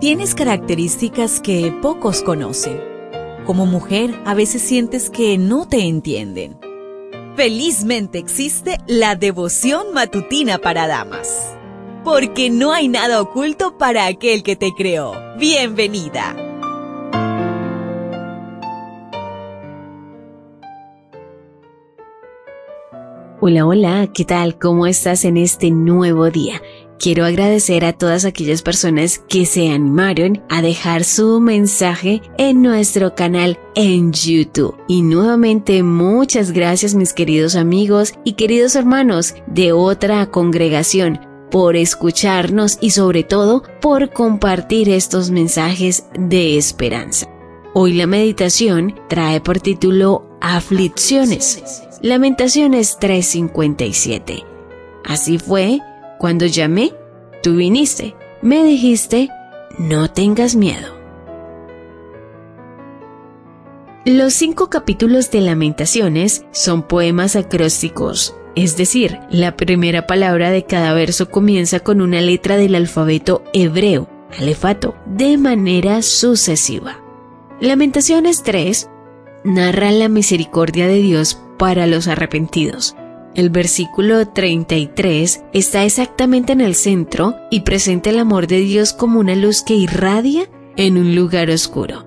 Tienes características que pocos conocen. Como mujer, a veces sientes que no te entienden. Felizmente existe la devoción matutina para damas. Porque no hay nada oculto para aquel que te creó. Bienvenida. Hola, hola, ¿qué tal? ¿Cómo estás en este nuevo día? Quiero agradecer a todas aquellas personas que se animaron a dejar su mensaje en nuestro canal en YouTube. Y nuevamente muchas gracias mis queridos amigos y queridos hermanos de otra congregación por escucharnos y sobre todo por compartir estos mensajes de esperanza. Hoy la meditación trae por título Aflicciones. Lamentaciones 3:57. Así fue cuando llamé, tú viniste, me dijiste, no tengas miedo. Los cinco capítulos de Lamentaciones son poemas acrósticos, es decir, la primera palabra de cada verso comienza con una letra del alfabeto hebreo, alefato, de manera sucesiva. Lamentaciones 3 narra la misericordia de Dios para los arrepentidos, el versículo 33 está exactamente en el centro y presenta el amor de Dios como una luz que irradia en un lugar oscuro,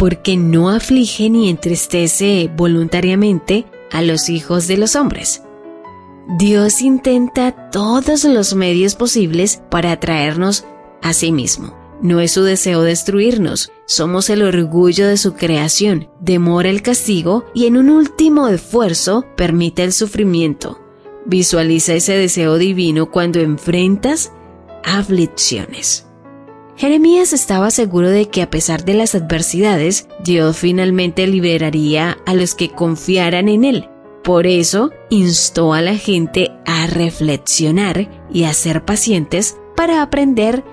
porque no aflige ni entristece voluntariamente a los hijos de los hombres. Dios intenta todos los medios posibles para atraernos a sí mismo. No es su deseo destruirnos, somos el orgullo de su creación, demora el castigo y en un último esfuerzo permite el sufrimiento. Visualiza ese deseo divino cuando enfrentas aflicciones. Jeremías estaba seguro de que a pesar de las adversidades, Dios finalmente liberaría a los que confiaran en Él. Por eso, instó a la gente a reflexionar y a ser pacientes para aprender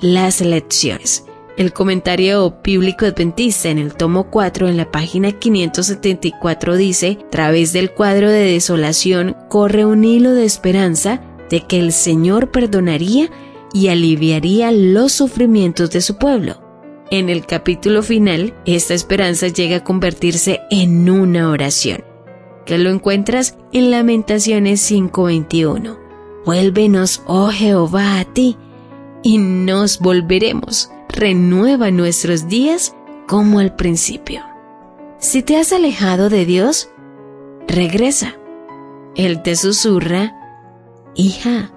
las lecciones. El comentario bíblico adventista en el tomo 4 en la página 574 dice, través del cuadro de desolación corre un hilo de esperanza de que el Señor perdonaría y aliviaría los sufrimientos de su pueblo. En el capítulo final, esta esperanza llega a convertirse en una oración, que lo encuentras en Lamentaciones 5:21. Vuélvenos, oh Jehová, a ti, y nos volveremos. Renueva nuestros días como al principio. Si te has alejado de Dios, regresa. Él te susurra, hija,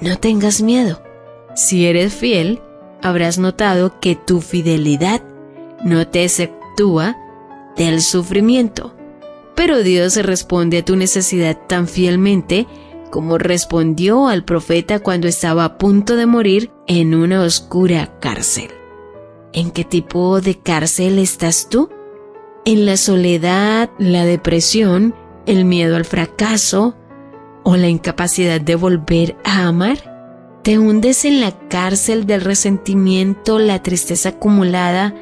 no tengas miedo. Si eres fiel, habrás notado que tu fidelidad no te exceptúa del sufrimiento. Pero Dios responde a tu necesidad tan fielmente como respondió al profeta cuando estaba a punto de morir en una oscura cárcel. ¿En qué tipo de cárcel estás tú? ¿En la soledad, la depresión, el miedo al fracaso o la incapacidad de volver a amar? ¿Te hundes en la cárcel del resentimiento, la tristeza acumulada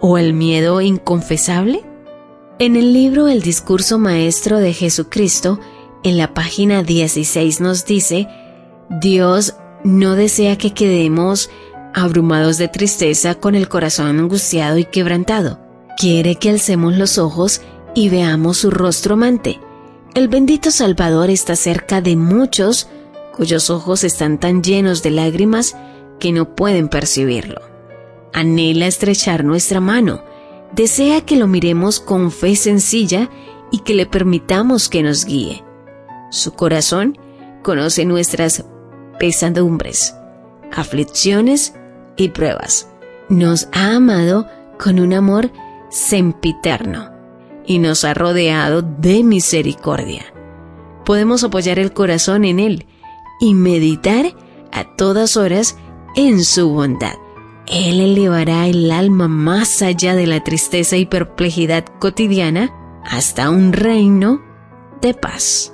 o el miedo inconfesable? En el libro El discurso maestro de Jesucristo, en la página 16 nos dice, Dios no desea que quedemos abrumados de tristeza con el corazón angustiado y quebrantado. Quiere que alcemos los ojos y veamos su rostro amante. El bendito Salvador está cerca de muchos cuyos ojos están tan llenos de lágrimas que no pueden percibirlo. Anhela estrechar nuestra mano, desea que lo miremos con fe sencilla y que le permitamos que nos guíe. Su corazón conoce nuestras pesadumbres, aflicciones y pruebas. Nos ha amado con un amor sempiterno y nos ha rodeado de misericordia. Podemos apoyar el corazón en Él y meditar a todas horas en su bondad. Él elevará el alma más allá de la tristeza y perplejidad cotidiana hasta un reino de paz.